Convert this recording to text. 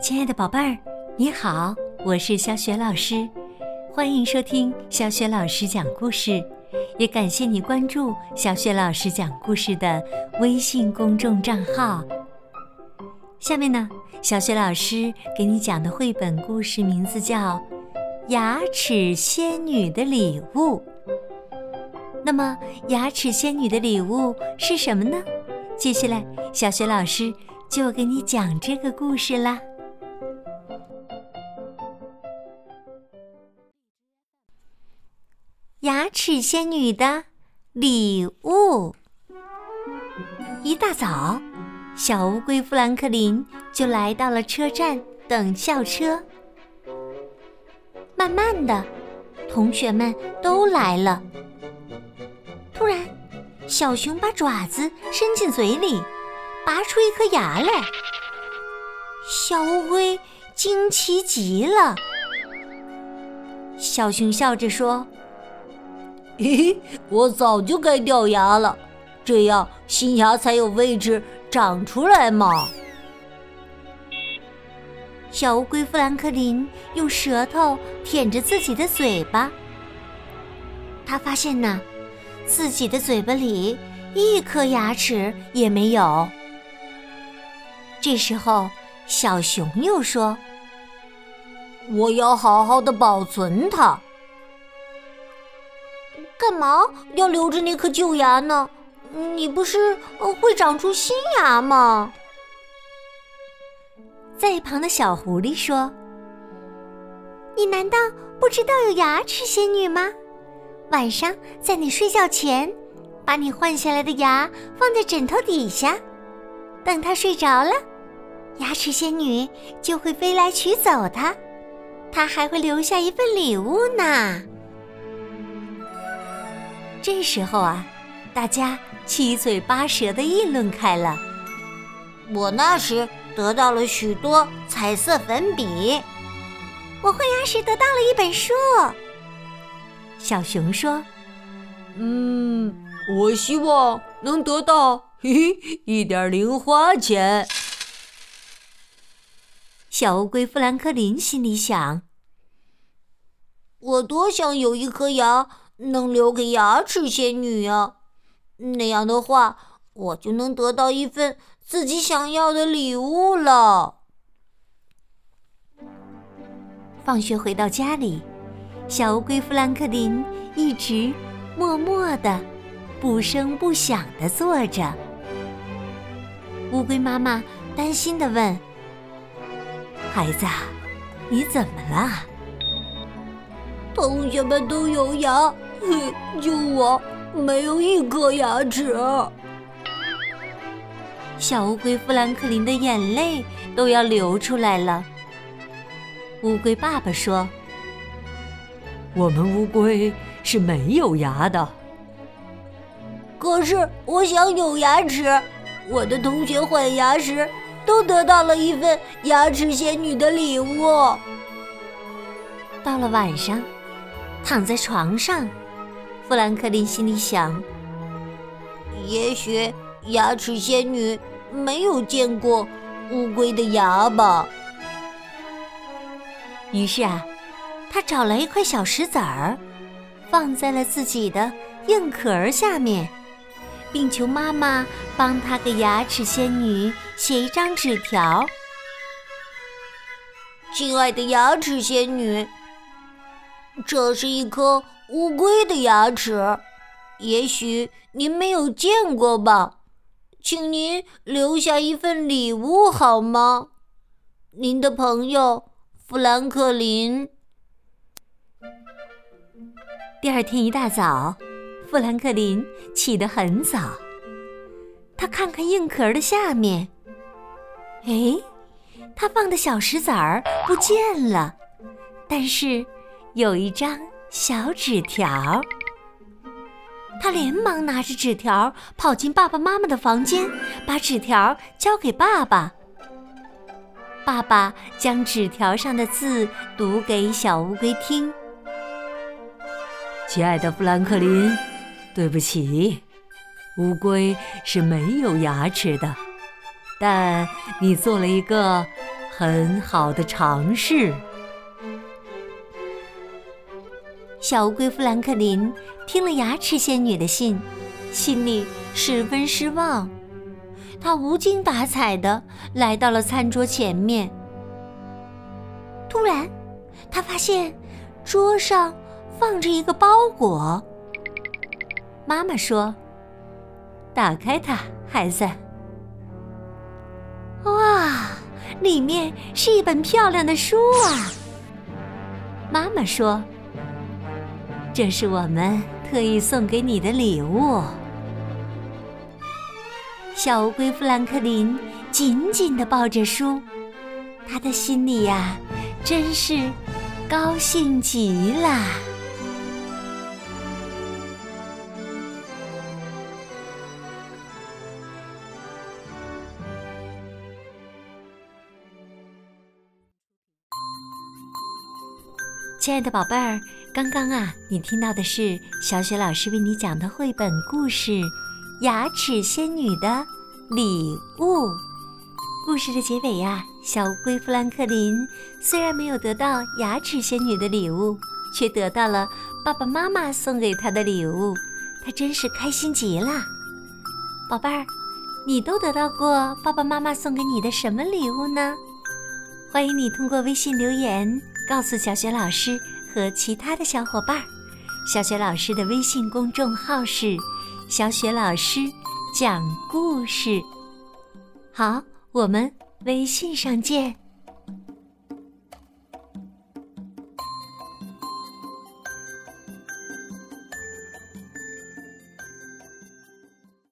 亲爱的宝贝儿，你好，我是小雪老师，欢迎收听小雪老师讲故事，也感谢你关注小雪老师讲故事的微信公众账号。下面呢，小雪老师给你讲的绘本故事名字叫《牙齿仙女的礼物》。那么，牙齿仙女的礼物是什么呢？接下来，小雪老师就给你讲这个故事啦。牙齿仙女的礼物。一大早，小乌龟富兰克林就来到了车站等校车。慢慢的，同学们都来了。突然，小熊把爪子伸进嘴里，拔出一颗牙来。小乌龟惊奇极了。小熊笑着说。嘿嘿，我早就该掉牙了，这样新牙才有位置长出来嘛。小乌龟富兰克林用舌头舔着自己的嘴巴，他发现呢，自己的嘴巴里一颗牙齿也没有。这时候，小熊又说：“我要好好的保存它。”干嘛要留着那颗旧牙呢？你不是会长出新牙吗？在一旁的小狐狸说：“你难道不知道有牙齿仙女吗？晚上在你睡觉前，把你换下来的牙放在枕头底下，等它睡着了，牙齿仙女就会飞来取走它，它还会留下一份礼物呢。”这时候啊，大家七嘴八舌的议论开了。我那时得到了许多彩色粉笔，我换牙时得到了一本书。小熊说：“嗯，我希望能得到 嘿嘿一点零花钱。”小乌龟富兰克林心里想：“我多想有一颗牙。”能留给牙齿仙女啊，那样的话，我就能得到一份自己想要的礼物了。放学回到家里，小乌龟富兰克林一直默默的、不声不响的坐着。乌龟妈妈担心的问：“孩子，你怎么了？”同学们都有牙。就我没有一颗牙齿。小乌龟富兰克林的眼泪都要流出来了。乌龟爸爸说：“我们乌龟是没有牙的。可是我想有牙齿。我的同学换牙时都得到了一份牙齿仙女的礼物。”到了晚上，躺在床上。富兰克林心里想：“也许牙齿仙女没有见过乌龟的牙吧。”于是啊，他找来一块小石子儿，放在了自己的硬壳下面，并求妈妈帮他给牙齿仙女写一张纸条：“亲爱的牙齿仙女，这是一颗。”乌龟的牙齿，也许您没有见过吧？请您留下一份礼物好吗？您的朋友富兰克林。第二天一大早，富兰克林起得很早，他看看硬壳的下面，哎，他放的小石子儿不见了，但是有一张。小纸条，他连忙拿着纸条跑进爸爸妈妈的房间，把纸条交给爸爸。爸爸将纸条上的字读给小乌龟听：“亲爱的富兰克林，对不起，乌龟是没有牙齿的，但你做了一个很好的尝试。小乌龟富兰克林听了牙齿仙女的信，心里十分失望。他无精打采地来到了餐桌前面。突然，他发现桌上放着一个包裹。妈妈说：“打开它，孩子。”哇，里面是一本漂亮的书啊！妈妈说。这是我们特意送给你的礼物。小乌龟富兰克林紧紧地抱着书，他的心里呀，真是高兴极了。亲爱的宝贝儿。刚刚啊，你听到的是小雪老师为你讲的绘本故事《牙齿仙女的礼物》。故事的结尾呀，小乌龟富兰克林虽然没有得到牙齿仙女的礼物，却得到了爸爸妈妈送给他的礼物，他真是开心极了。宝贝儿，你都得到过爸爸妈妈送给你的什么礼物呢？欢迎你通过微信留言告诉小雪老师。和其他的小伙伴，小雪老师的微信公众号是“小雪老师讲故事”。好，我们微信上见。